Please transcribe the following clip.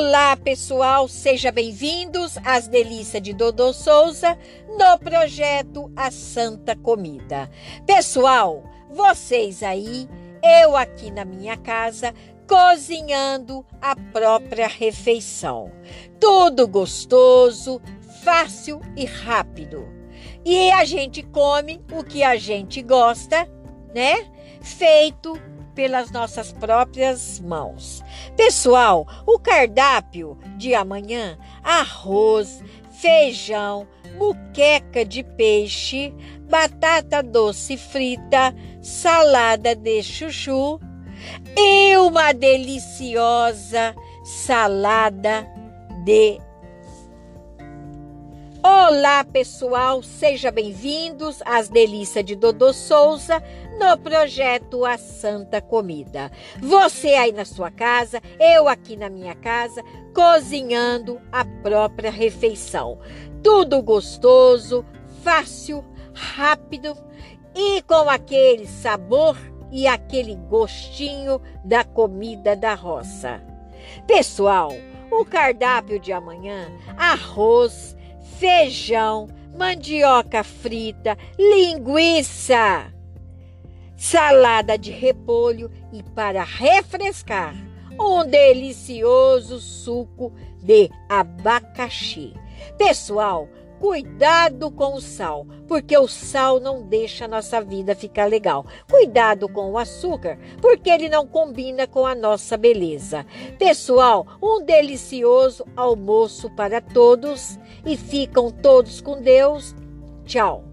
Olá, pessoal, sejam bem-vindos às delícias de Dodô Souza no projeto A Santa Comida. Pessoal, vocês aí, eu aqui na minha casa, cozinhando a própria refeição. Tudo gostoso, fácil e rápido. E a gente come o que a gente gosta, né? Feito pelas nossas próprias mãos. Pessoal, o cardápio de amanhã: arroz, feijão, muqueca de peixe, batata doce frita, salada de chuchu e uma deliciosa salada de Olá, pessoal, sejam bem-vindos às delícias de Dodô Souza no projeto A Santa Comida. Você aí na sua casa, eu aqui na minha casa, cozinhando a própria refeição. Tudo gostoso, fácil, rápido e com aquele sabor e aquele gostinho da comida da roça. Pessoal, o cardápio de amanhã: arroz, feijão, mandioca frita, linguiça salada de repolho e para refrescar, um delicioso suco de abacaxi. Pessoal, cuidado com o sal, porque o sal não deixa a nossa vida ficar legal. Cuidado com o açúcar, porque ele não combina com a nossa beleza. Pessoal, um delicioso almoço para todos e ficam todos com Deus. Tchau.